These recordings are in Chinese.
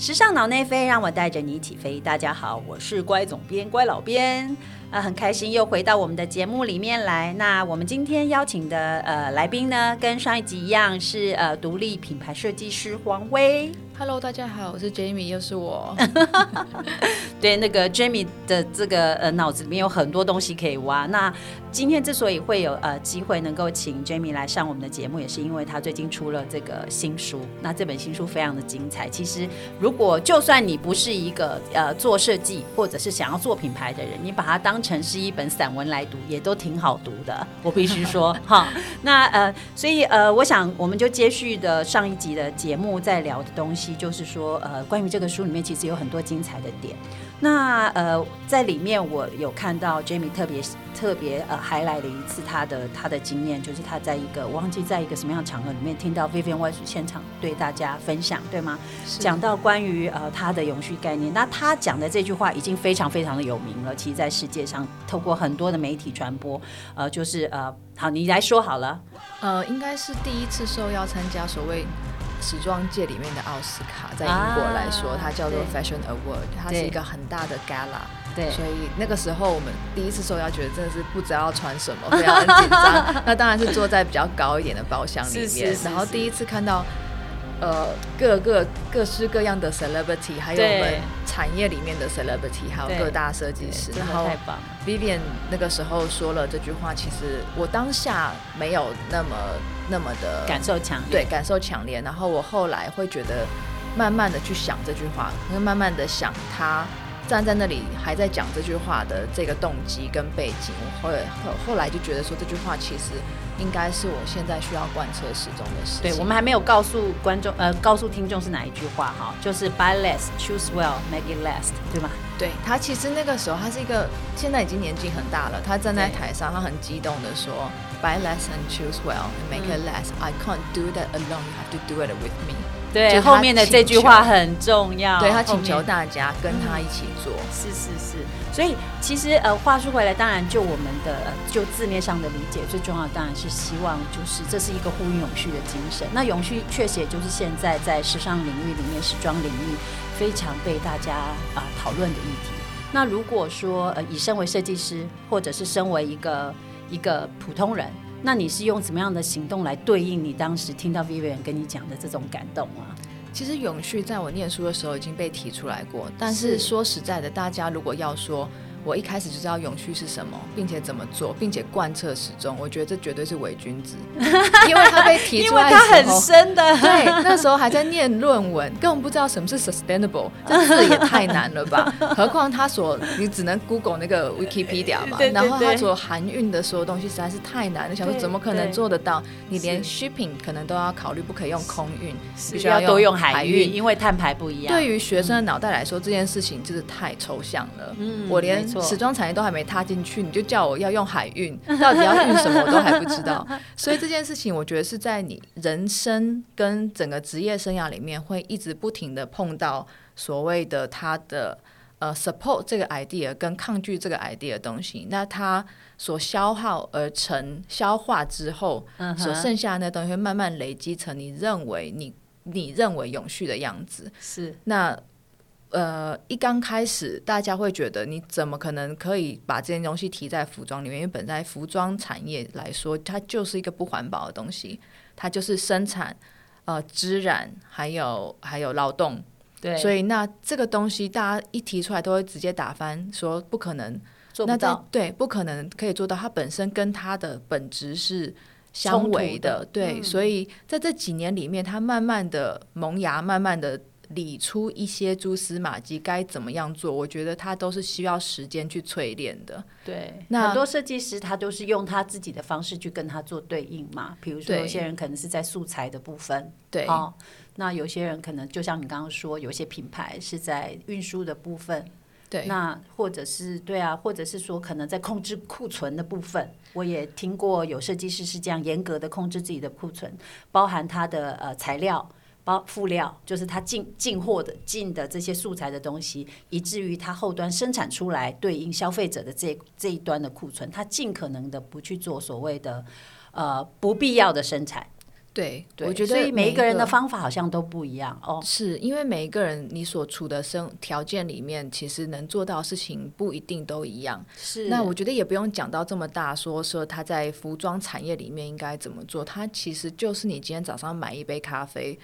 时尚脑内飞，让我带着你一起飞。大家好，我是乖总编、乖老编，啊，很开心又回到我们的节目里面来。那我们今天邀请的呃来宾呢，跟上一集一样，是呃独立品牌设计师黄威。Hello，大家好，我是 Jamie，又是我。对，那个 Jamie 的这个呃脑子里面有很多东西可以挖。那今天之所以会有呃机会能够请 Jamie 来上我们的节目，也是因为他最近出了这个新书。那这本新书非常的精彩。其实，如果就算你不是一个呃做设计或者是想要做品牌的人，你把它当成是一本散文来读，也都挺好读的。我必须说哈。那呃，所以呃，我想我们就接续的上一集的节目在聊的东西。就是说，呃，关于这个书里面其实有很多精彩的点。那呃，在里面我有看到 Jamie 特别特别呃，还来了一次他的他的经验，就是他在一个我忘记在一个什么样的场合里面听到 Vivian w e s 现场对大家分享，对吗？讲到关于呃他的永续概念，那他讲的这句话已经非常非常的有名了。其实，在世界上透过很多的媒体传播，呃，就是呃，好，你来说好了。呃，应该是第一次受邀参加所谓。时装界里面的奥斯卡，在英国来说，它叫做 Fashion Award，它是一个很大的 gala。对，所以那个时候我们第一次受邀，觉得真的是不知道要穿什么，非常紧张。那当然是坐在比较高一点的包厢里面，然后第一次看到。呃，各个各式各样的 celebrity，还有我们产业里面的 celebrity，还有各大设计师。然后 Vivian 那个时候说了这句话，其实我当下没有那么那么的感受强，对，感受强烈。然后我后来会觉得，慢慢的去想这句话，会慢慢的想他。站在那里还在讲这句话的这个动机跟背景，我后后后来就觉得说这句话其实应该是我现在需要贯彻始终的事情。对我们还没有告诉观众呃告诉听众是哪一句话哈，就是 buy less, choose well, make it last，对吗？对他其实那个时候他是一个现在已经年纪很大了，他站在台上，他很激动的说 buy less and choose well and make it last. I can't do that alone. You have to do it with me. 对，后面的这句话很重要。对他请求大家跟他一起做，是是是。所以其实呃，话说回来，当然就我们的就字面上的理解，最重要当然是希望就是这是一个呼应永续的精神。那永续确实也就是现在在时尚领域里面，时装领域非常被大家啊讨论的议题。那如果说呃，以身为设计师，或者是身为一个一个普通人。那你是用什么样的行动来对应你当时听到 Vivian 跟你讲的这种感动啊？其实永续在我念书的时候已经被提出来过，但是说实在的，大家如果要说。我一开始就知道永续是什么，并且怎么做，并且贯彻始终。我觉得这绝对是伪君子，因为他被提出来的时很深的，对，那时候还在念论文，根本不知道什么是 sustainable，这字也太难了吧？何况他所你只能 Google 那个 Wikipedia 嘛，然后他所含运的所有东西实在是太难了，想说怎么可能做得到？你连 shipping 可能都要考虑，不可以用空运，必须要多用海运，因为碳排不一样。对于学生的脑袋来说，这件事情就是太抽象了。嗯，我连。时装产业都还没踏进去，你就叫我要用海运，到底要运什么我都还不知道。所以这件事情，我觉得是在你人生跟整个职业生涯里面，会一直不停的碰到所谓的他的呃 support 这个 idea 跟抗拒这个 idea 的东西。那它所消耗而成、消化之后，所剩下的那东西会慢慢累积成你认为你你认为永续的样子。是那。呃，一刚开始，大家会觉得你怎么可能可以把这件东西提在服装里面？因为本在服装产业来说，它就是一个不环保的东西，它就是生产、呃织染，还有还有劳动。对，所以那这个东西大家一提出来，都会直接打翻，说不可能做不到。对，不可能可以做到。它本身跟它的本质是相违的。对，所以在这几年里面，它慢慢的萌芽，慢慢的。理出一些蛛丝马迹，该怎么样做？我觉得他都是需要时间去淬炼的。对，那很多设计师他都是用他自己的方式去跟他做对应嘛。比如说，有些人可能是在素材的部分，对哦。那有些人可能就像你刚刚说，有些品牌是在运输的部分，对。那或者是对啊，或者是说可能在控制库存的部分，我也听过有设计师是这样严格的控制自己的库存，包含他的呃材料。包辅料就是他进进货的进的这些素材的东西，以至于他后端生产出来对应消费者的这这一端的库存，他尽可能的不去做所谓的呃不必要的生产。对，对我觉得所以每一个人的方。方法好像都不一样哦。是因为每一个人你所处的生条件里面，其实能做到的事情不一定都一样。是那我觉得也不用讲到这么大，说说他在服装产业里面应该怎么做。他其实就是你今天早上买一杯咖啡，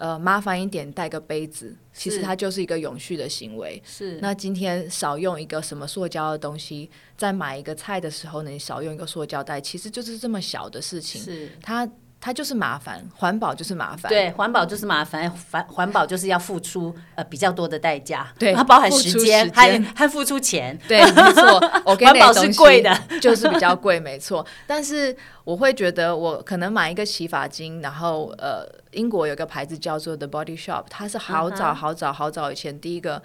呃，麻烦一点带个杯子，其实它就是一个永续的行为。是那今天少用一个什么塑胶的东西，在买一个菜的时候呢，你少用一个塑胶袋，其实就是这么小的事情。是，它它就是麻烦，环保就是麻烦。对，环保就是麻烦，环环保就是要付出呃比较多的代价，对它包含时间，还还付出钱，对，没错，环保是贵的，就是比较贵，没错。但是我会觉得，我可能买一个洗发精，然后呃，英国有个牌子叫做 The Body Shop，它是好嗯早好早好早以前第一个。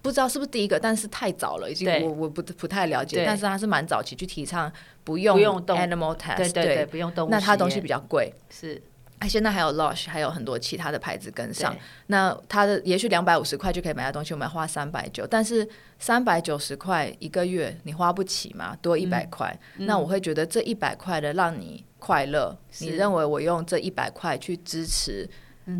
不知道是不是第一个，但是太早了，已经我我不不太了解，但是他是蛮早期去提倡不用 animal test，对对对，不用动物实那它东西比较贵，是。啊，现在还有 Lush，还有很多其他的牌子跟上。那他的也许两百五十块就可以买到东西，我们花三百九，但是三百九十块一个月你花不起嘛，多一嗯百块，那我会觉得这一百块的让你快乐，你认为我用这一百块去支持。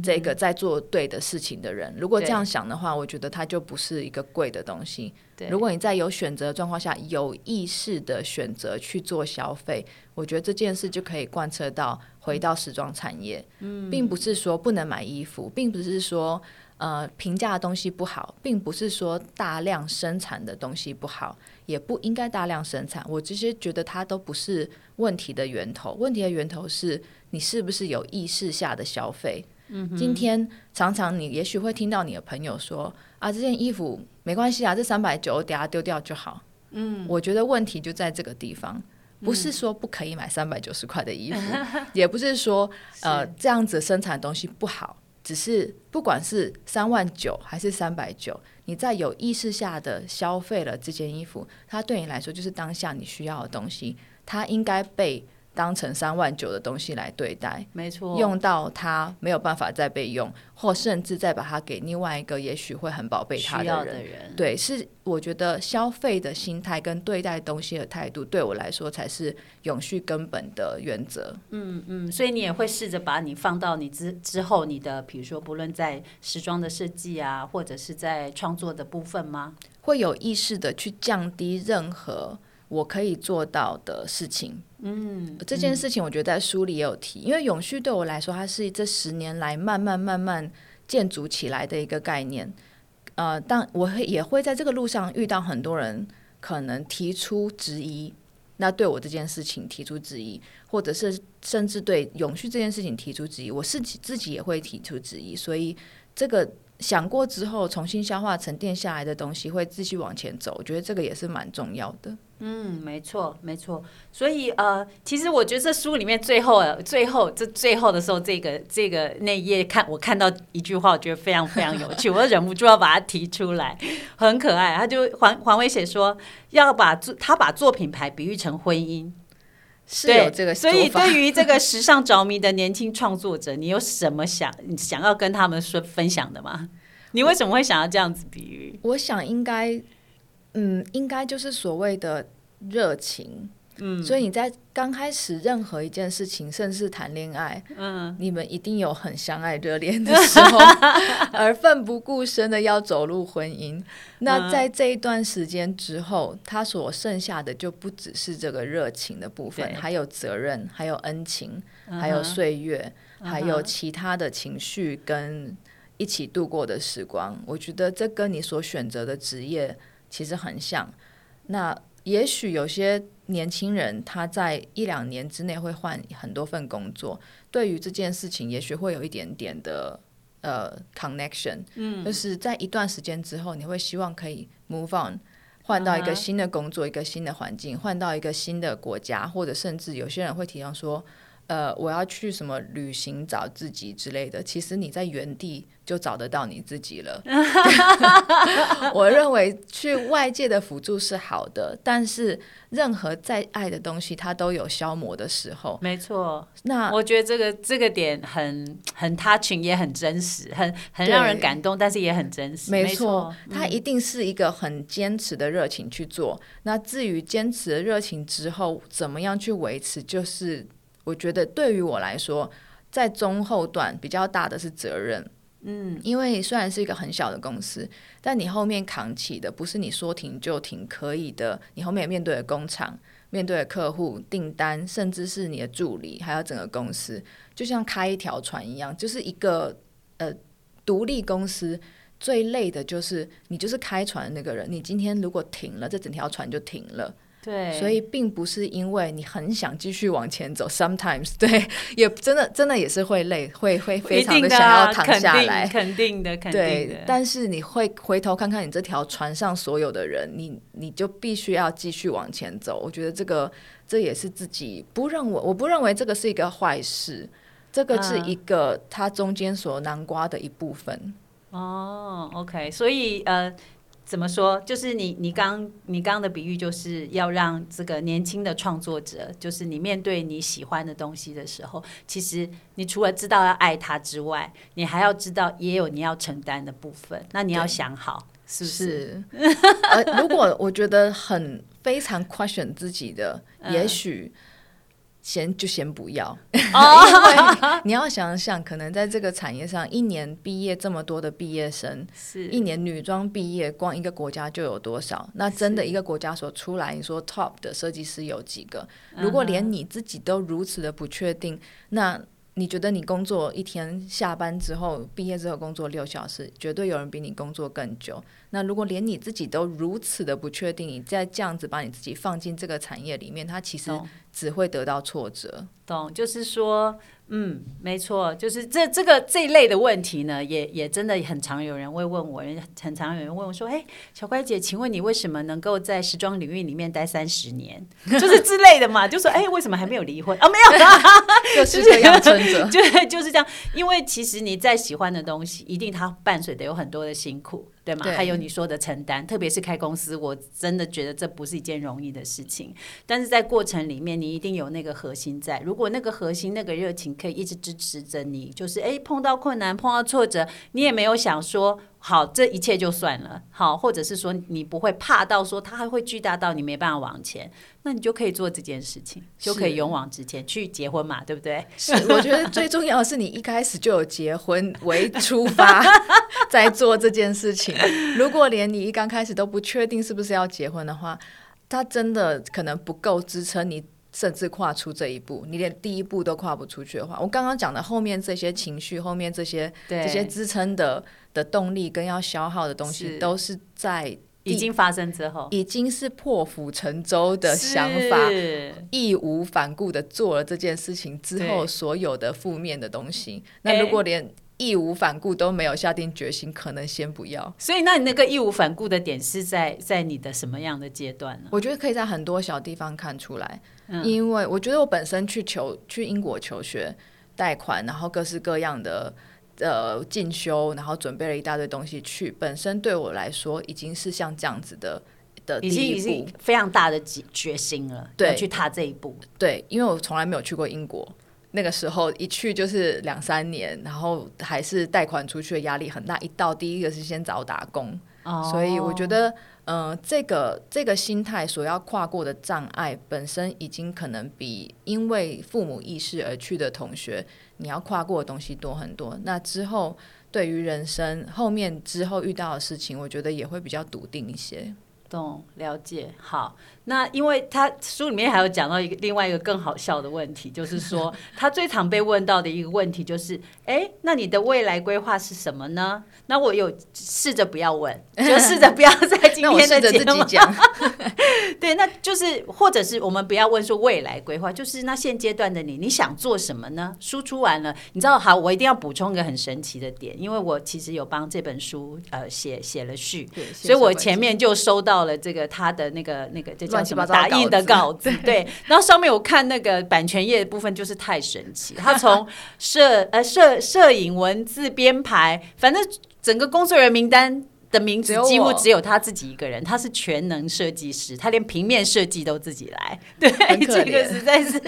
这个在做对的事情的人，如果这样想的话，我觉得它就不是一个贵的东西。对如果你在有选择的状况下，有意识的选择去做消费，我觉得这件事就可以贯彻到回到时装产业。嗯，并不是说不能买衣服，并不是说呃平价的东西不好，并不是说大量生产的东西不好，也不应该大量生产。我其实觉得它都不是问题的源头，问题的源头是你是不是有意识下的消费。今天常常你也许会听到你的朋友说啊，这件衣服没关系啊，这三百九，等下丢掉就好。嗯，我觉得问题就在这个地方，不是说不可以买三百九十块的衣服，也不是说呃这样子生产的东西不好，只是不管是三万九还是三百九，你在有意识下的消费了这件衣服，它对你来说就是当下你需要的东西，它应该被当成三万九的东西来对待。没错，用到它没有办法再被用，或甚至再把它给另外一个也许会很宝贝它。的人，对，是我觉得消费的心态跟对待东西的态度，对我来说才是永续根本的原则。嗯嗯，所以你也会试着把你放到你之之后你的，比如说不论在时装的设计啊，或者是在创作的部分吗？会有意识的去降低任何我可以做到的事情。嗯，这件事情我觉得在书里也有提，因为永续对我来说，它是这十年来慢慢慢慢建筑起来的一个概念。呃，但我会也会在这个路上遇到很多人可能提出质疑，那对我这件事情提出质疑，或者是甚至对永续这件事情提出质疑，我自己自己也会提出质疑，所以这个想过之后重新消化沉淀下来的东西会继续往前走，我觉得这个也是蛮重要的。嗯，没错，没错。所以呃，其实我觉得这书里面最后最后这最后的时候，这个这个那一页看我看到一句话，我觉得非常非常有趣，我忍不住要把它提出来，很可爱。他就黄黄伟写说要把作他把做品牌比喻成婚姻，是有这个所以对于这个时尚着迷的年轻创作者，你有什么想想要跟他们说分享的吗？你为什么会想要这样子比喻？我想应该，嗯，应该就是所谓的热情。嗯，所以你在刚开始任何一件事情，甚至是谈恋爱，嗯，你们一定有很相爱热恋的时候，而奋不顾身的要走入婚姻。那在这一段时间之后，他所剩下的就不只是这个热情的部分，还有责任，还有恩情，还有岁月，还有其他的情绪跟一起度过的时光。我觉得这跟你所选择的职业其实很像。那也许有些年轻人他在一两年之内会换很多份工作，对于这件事情，也许会有一点点的呃 connection，嗯，就是在一段时间之后，你会希望可以 move on，换到一个新的工作，一个新的环境，换到一个新的国家，或者甚至有些人会提到说。呃，我要去什么旅行找自己之类的，其实你在原地就找得到你自己了。我认为去外界的辅助是好的，但是任何再爱的东西，它都有消磨的时候。没错，那我觉得这个这个点很很 touching，也很真实，很很让人感动，但是也很真实。没错错，，他一定是一个很坚持的热情去做。那至于坚持的热情之后怎么样去维持，就是我觉得对于我来说，在中后段比较大的是责任。嗯，因为虽然是一个很小的公司，但你后面扛起的不是你说停就停可以的，你后面面对的工厂、面对的客户、订单，甚至是你的助理，还有整个公司，就像开一条船一样，就是一个呃独立公司最累的就是你就是开船的那个人，你今天如果停了，这整条船就停了。对，所以并不是因为你很想继续往前走，sometimes 对，也真的真的也是会累，会会非常的想要躺下来，肯定的，肯定的。对，但是你会回头看看你这条船上所有的人，你你就必须要继续往前走。我觉得这个这也是自己不认为，我不认为这个是一个坏事，这个是一个它中间所南瓜的一部分。哦，OK，所以呃。怎么说？就是你，你刚你刚刚的比喻，就是要让这个年轻的创作者，就是你面对你喜欢的东西的时候，其实你除了知道要爱他之外，你还要知道也有你要承担的部分。那你要想好，是不是？如果我觉得很非常 question 自己的，也许。先就先不要，因为你要想想，可能在这个产业上，一年毕业这么多的毕业生，是。一年女装毕业，光一个国家就有多少？那真的一个国家所出来，你说 top 的设计师有几个？如果连你自己都如此的不确定，那你觉得你工作一天下班之后，毕业之后工作六小时，绝对有人比你工作更久。那如果连你自己都如此的不确定，你再这样子把你自己放进这个产业里面，它其实只会得到挫折。懂，就是说。嗯，没错，就是这这个这一类的问题呢，也也真的很常有人会问我，很常有人问我说：“哎，小乖姐，请问你为什么能够在时装领域里面待三十年？就是之类的嘛？就说哎，为什么还没有离婚？啊，没有，就是这样撑着，就就是这样。因为其实你再喜欢的东西，一定它伴随的有很多的辛苦。”对吗？还有你说的承担，特别是开公司，我真的觉得这不是一件容易的事情。但是在过程里面，你一定有那个核心在。如果那个核心、那个热情可以一直支持着你，就是诶，碰到困难、碰到挫折，你也没有想说。好，这一切就算了。好，或者是说你不会怕到说它还会巨大到你没办法往前，那你就可以做这件事情，就可以勇往直前去结婚嘛，对不对？是，我觉得最重要的是你一开始就有结婚为出发，在做这件事情。如果连你一刚开始都不确定是不是要结婚的话，它真的可能不够支撑你。甚至跨出这一步，你连第一步都跨不出去的话，我刚刚讲的后面这些情绪，后面这些这些支撑的的动力跟要消耗的东西，都是在已经发生之后，已经是破釜沉舟的想法，义无反顾的做了这件事情之后，所有的负面的东西。那如果连义无反顾都没有下定决心，可能先不要。所以，那你那个义无反顾的点是在在你的什么样的阶段呢？我觉得可以在很多小地方看出来。因为我觉得我本身去求去英国求学，贷款，然后各式各样的呃进修，然后准备了一大堆东西去，本身对我来说已经是像这样子的的已经已经非常大的决决心了，对，去踏这一步。对，因为我从来没有去过英国，那个时候一去就是两三年，然后还是贷款出去的压力很大。一到第一个是先找打工，所以我觉得。嗯，这个这个心态所要跨过的障碍，本身已经可能比因为父母意识而去的同学，你要跨过的东西多很多。那之后，对于人生后面之后遇到的事情，我觉得也会比较笃定一些。懂，了解，好。那因为他书里面还有讲到一个另外一个更好笑的问题，就是说 他最常被问到的一个问题就是，哎，那你的未来规划是什么呢？那我有试着不要问，就试着不要在今天的节目讲。对，那就是或者是我们不要问说未来规划，就是那现阶段的你，你想做什么呢？输出完了，你知道，好，我一定要补充一个很神奇的点，因为我其实有帮这本书呃写写了序，所以我前面就收到了这个他的那个那个这。乱七八糟打印的稿子，对，然后上面我看那个版权页的部分就是太神奇，他从摄呃摄摄影、文字编排，反正整个工作人员名单的名字几乎只有他自己一个人，他是全能设计师，他连平面设计都自己来。对，这个实在是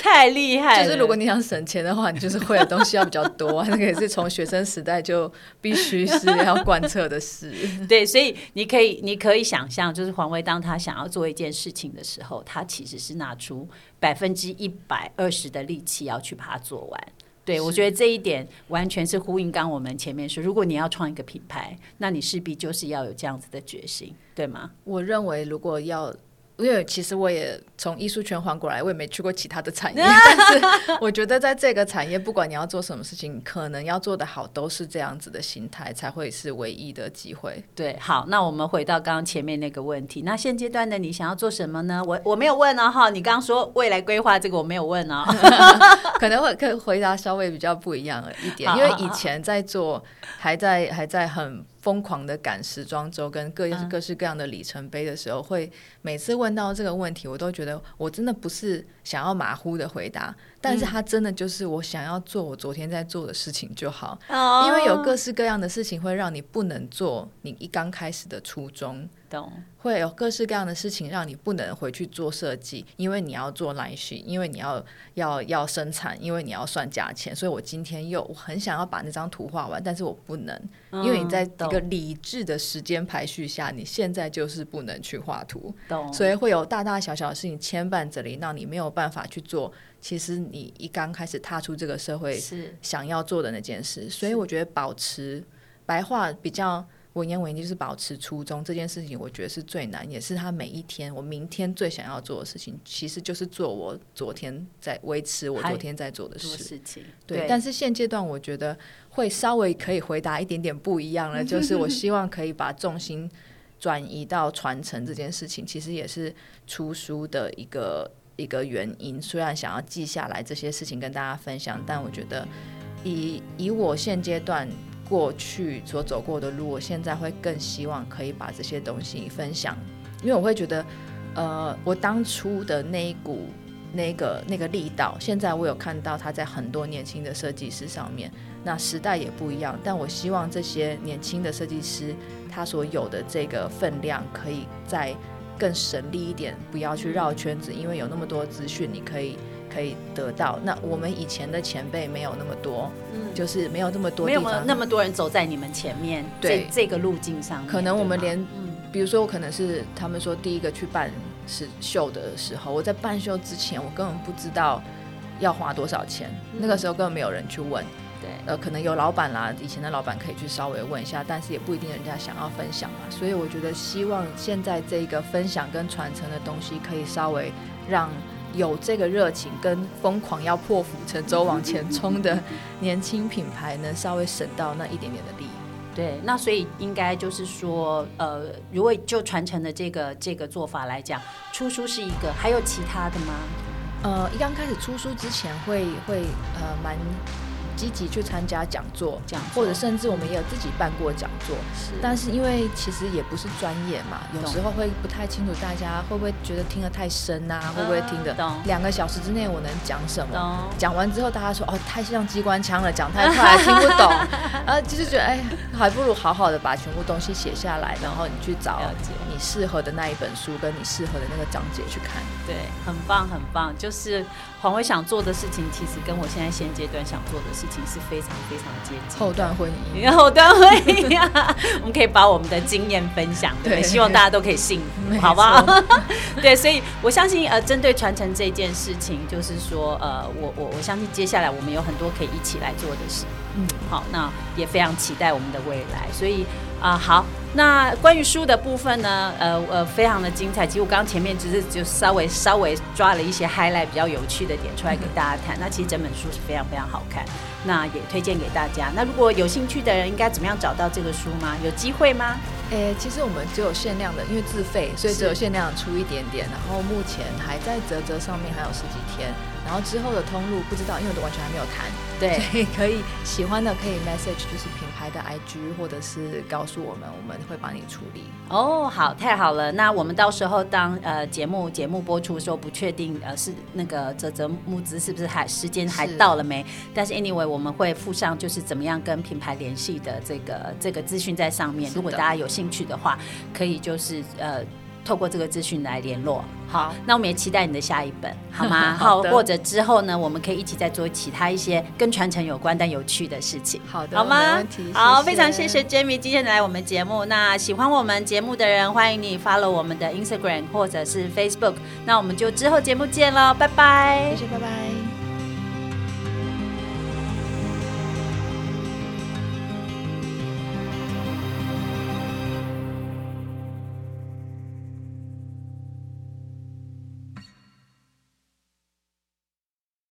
太厉害了。就是如果你想省钱的话，你就是会的东西要比较多，那个也是从学生时代就必须是要贯彻的事。对，所以你可以你可以想象，就是黄威当他想要做一件事情的时候，他其实是拿出百分之一百二十的力气要去把它做完。对，我觉得这一点完全是呼应刚我们前面说，如果你要创一个品牌，那你势必就是要有这样子的决心，对吗？我认为如果要。因为其实我也从艺术圈换过来，我也没去过其他的产业，但是我觉得在这个产业，不管你要做什么事情，可能要做得好，都是这样子的心态才会是唯一的机会。对，好，那我们回到刚刚前面那个问题，那现阶段的你想要做什么呢？我我没有问哦，哈，你刚刚说未来规划这个我没有问哦，可能会可以回答稍微比较不一样一点，因为以前在做，还在还在很。疯狂的赶时装周跟各各式各样的里程碑的时候，会每次问到这个问题，我都觉得我真的不是想要马虎的回答，但是他真的就是我想要做我昨天在做的事情就好，因为有各式各样的事情会让你不能做你一刚开始的初衷。懂，会有各式各样的事情让你不能回去做设计，因为你要做来序，因为你要要要生产，因为你要算价钱。所以我今天又很想要把那张图画完，但是我不能，因为你在一个理智的时间排序下，你现在就是不能去画图。懂，所以会有大大小小的事情牵绊着你，让你没有办法去做。其实你一刚开始踏出这个社会是想要做的那件事，所以我觉得保持白话比较。文言文就是保持初衷这件事情，我觉得是最难，也是他每一天我明天最想要做的事情，其实就是做我昨天在维持我昨天在做的事情。对，但是现阶段我觉得会稍微可以回答一点点不一样了，就是我希望可以把重心转移到传承这件事情，其实也是出书的一个一个原因。虽然想要记下来这些事情跟大家分享，但我觉得以以我现阶段。过去所走过的路，我现在会更希望可以把这些东西分享，因为我会觉得，呃，我当初的那一股那个那个力道，现在我有看到它在很多年轻的设计师上面。那时代也不一样，但我希望这些年轻的设计师，他所有的这个分量，可以在更省力一点，不要去绕圈子，因为有那么多资讯，你可以。可以得到。那我们以前的前辈没有那么多，嗯，就是没有那么多，没有那么多人走在你们前面，对这个路径上，可能我们连，比如说我可能是他们说第一个去办是秀的时候，我在办秀之前，我根本不知道要花多少钱，那个时候根本没有人去问，对，呃，可能有老板啦，以前的老板可以去稍微问一下，但是也不一定人家想要分享嘛，所以我觉得希望现在这个分享跟传承的东西，可以稍微让。有这个热情跟疯狂要破釜沉舟往前 冲的年轻品牌，能稍微省到那一点点的力。对，那所以应该就是说，呃，如果就传承的这个这个做法来讲，出书是一个，还有其他的吗？呃，一刚开始出书之前，会会呃蛮。积极去参加讲座，讲或者甚至我们也有自己办过讲座，是。但是因为其实也不是专业嘛，有时候会不太清楚大家会不会觉得听得太深啊，会不会听得两个小时之内我能讲什么？讲完之后大家说哦太像机关枪了，讲太快听不懂，啊就是觉得哎还不如好好的把全部东西写下来，然后你去找你适合的那一本书跟你适合的那个章节去看。对，很棒很棒，就是黄伟想做的事情，其实跟我现在现阶段想做的事。情是非常非常接近后段婚姻，后段婚姻啊，我们可以把我们的经验分享，对，希望大家都可以幸福，好不好？对，所以我相信，呃，针对传承这件事情，就是说，呃，我我我相信接下来我们有很多可以一起来做的事，嗯，好，那也非常期待我们的未来，所以啊，好。那关于书的部分呢？呃呃，非常的精彩。其实我刚刚前面只是就稍微稍微抓了一些 highlight 比较有趣的点出来给大家看。那其实整本书是非常非常好看，那也推荐给大家。那如果有兴趣的人，应该怎么样找到这个书吗？有机会吗？诶，其实我们只有限量的，因为自费，所以只有限量出一点点。然后目前还在泽泽上面还有十几天，然后之后的通路不知道，因为都完全还没有谈。对，所以可以喜欢的可以 message 就是品牌的 IG，或者是告诉我们，我们会帮你处理。哦，好，太好了。那我们到时候当呃节目节目播出的时候，不确定呃是那个泽泽募资是不是还时间还到了没？但是 anyway 我们会附上就是怎么样跟品牌联系的这个这个资讯在上面。如果大家有兴趣的话，可以就是呃。透过这个资讯来联络，好，那我们也期待你的下一本，好吗？好，或者之后呢，我们可以一起再做其他一些跟传承有关但有趣的事情，好的，好吗？好，非常谢谢 Jamie 今天来我们节目。那喜欢我们节目的人，欢迎你 follow 我们的 Instagram 或者是 Facebook。那我们就之后节目见喽，拜拜，谢谢，拜拜。